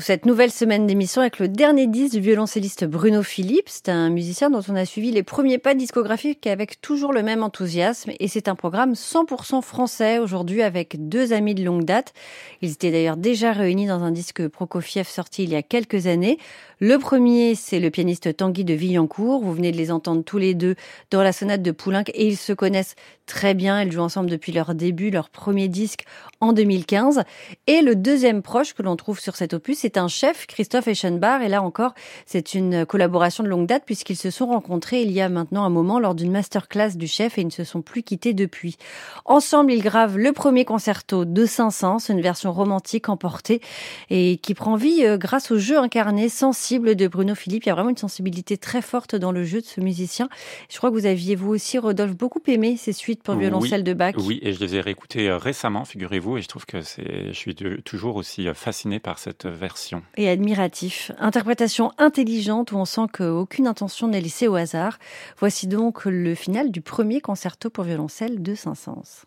Cette nouvelle semaine d'émission avec le dernier disque du violoncelliste Bruno Philippe. C'est un musicien dont on a suivi les premiers pas discographiques avec toujours le même enthousiasme. Et c'est un programme 100% français aujourd'hui avec deux amis de longue date. Ils étaient d'ailleurs déjà réunis dans un disque Prokofiev sorti il y a quelques années. Le premier, c'est le pianiste Tanguy de Villancourt. Vous venez de les entendre tous les deux dans la sonate de Poulenc et ils se connaissent très bien. Ils jouent ensemble depuis leur début, leur premier disque en 2015. Et le deuxième proche que l'on trouve sur cet opus, c'est un chef, Christophe Eschenbach. Et là encore, c'est une collaboration de longue date puisqu'ils se sont rencontrés il y a maintenant un moment lors d'une masterclass du chef et ils ne se sont plus quittés depuis. Ensemble, ils gravent le premier concerto de Saint-Saëns, une version romantique emportée et qui prend vie euh, grâce au jeu incarné sensible de Bruno Philippe. Il y a vraiment une sensibilité très forte dans le jeu de ce musicien. Je crois que vous aviez, vous aussi, Rodolphe, beaucoup aimé ces suites pour violoncelle de Bach. Oui, et je les ai réécoutées euh, récemment, figurez-vous, et je trouve que c'est, je suis toujours aussi euh, fasciné par cette version. Et admiratif. Interprétation intelligente où on sent qu'aucune intention n'est laissée au hasard. Voici donc le final du premier concerto pour violoncelle de Saint-Saëns.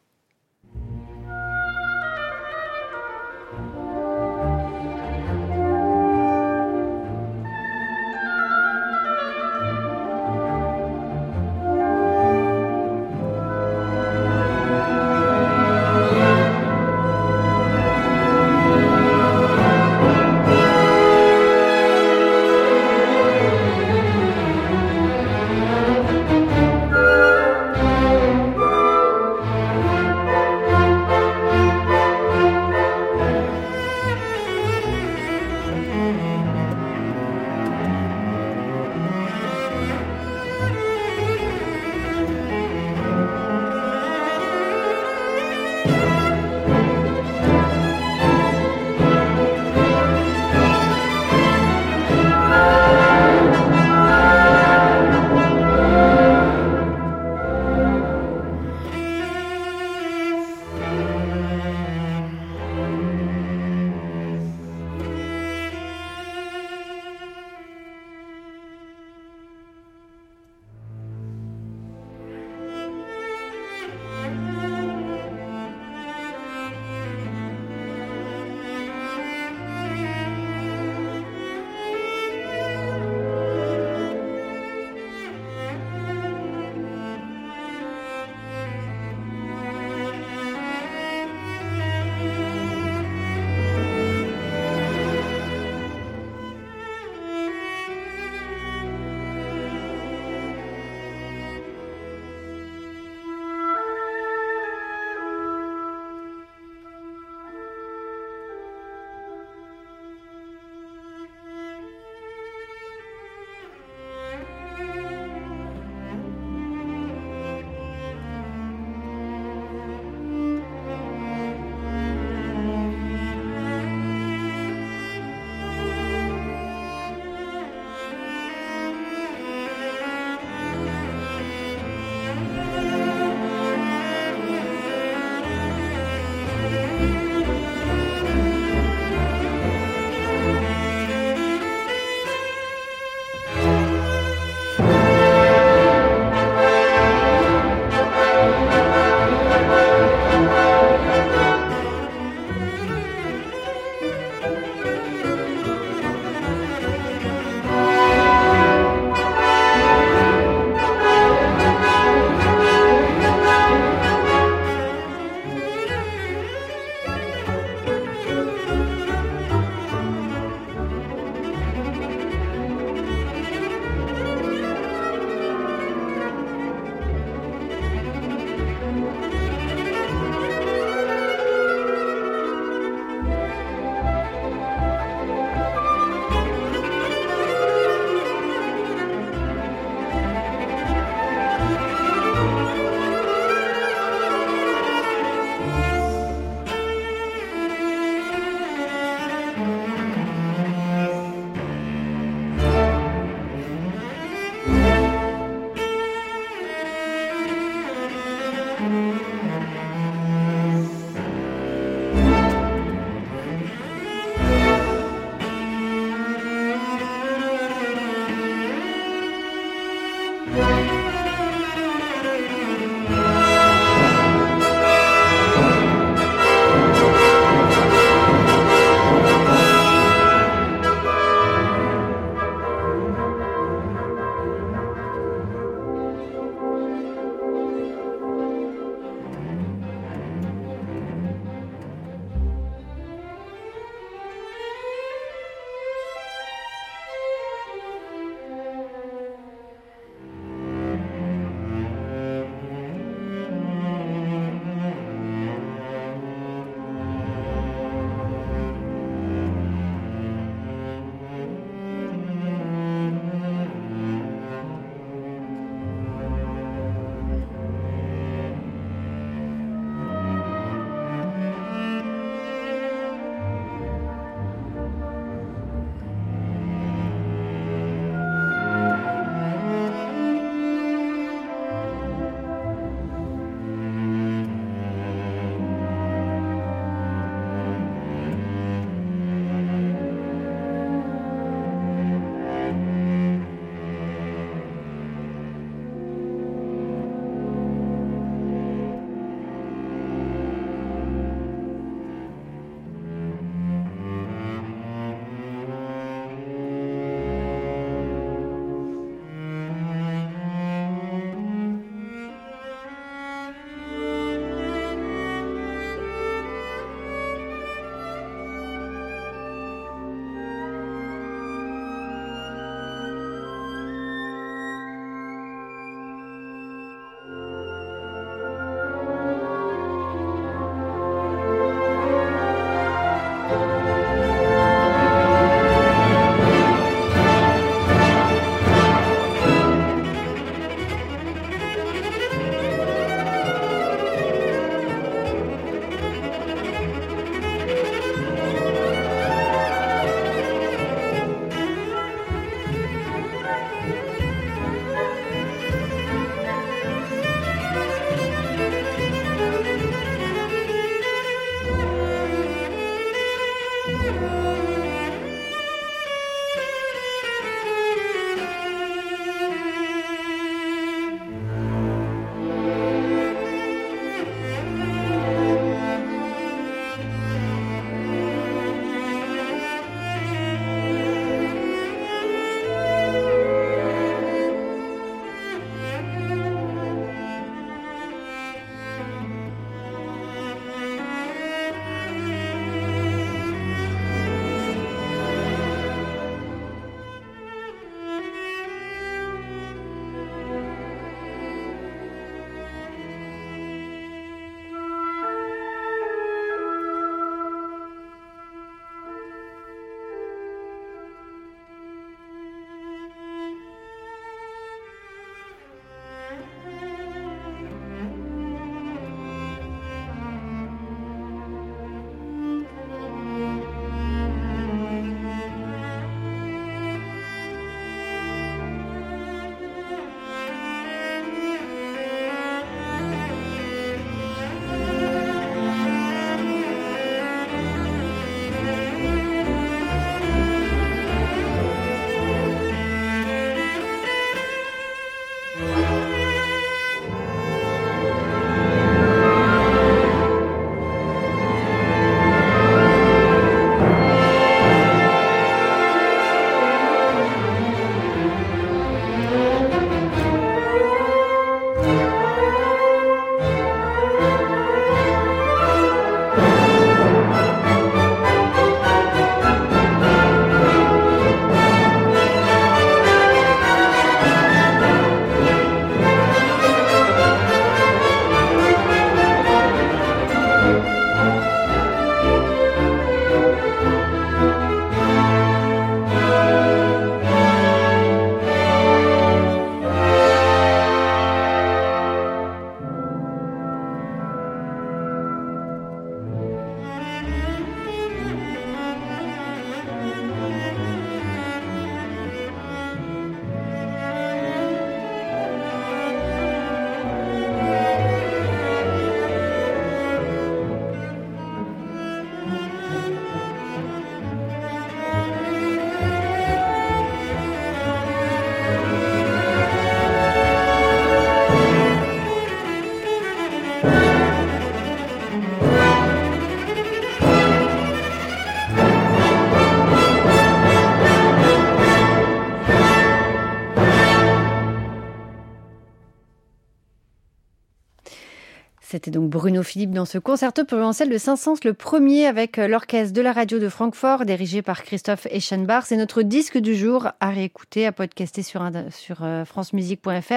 C'était donc Bruno Philippe dans ce concerto pour de Saint-Saëns, le premier avec euh, l'orchestre de la radio de Francfort, dirigé par Christophe Eschenbach. C'est notre disque du jour à réécouter, à podcaster sur, sur francemusique.fr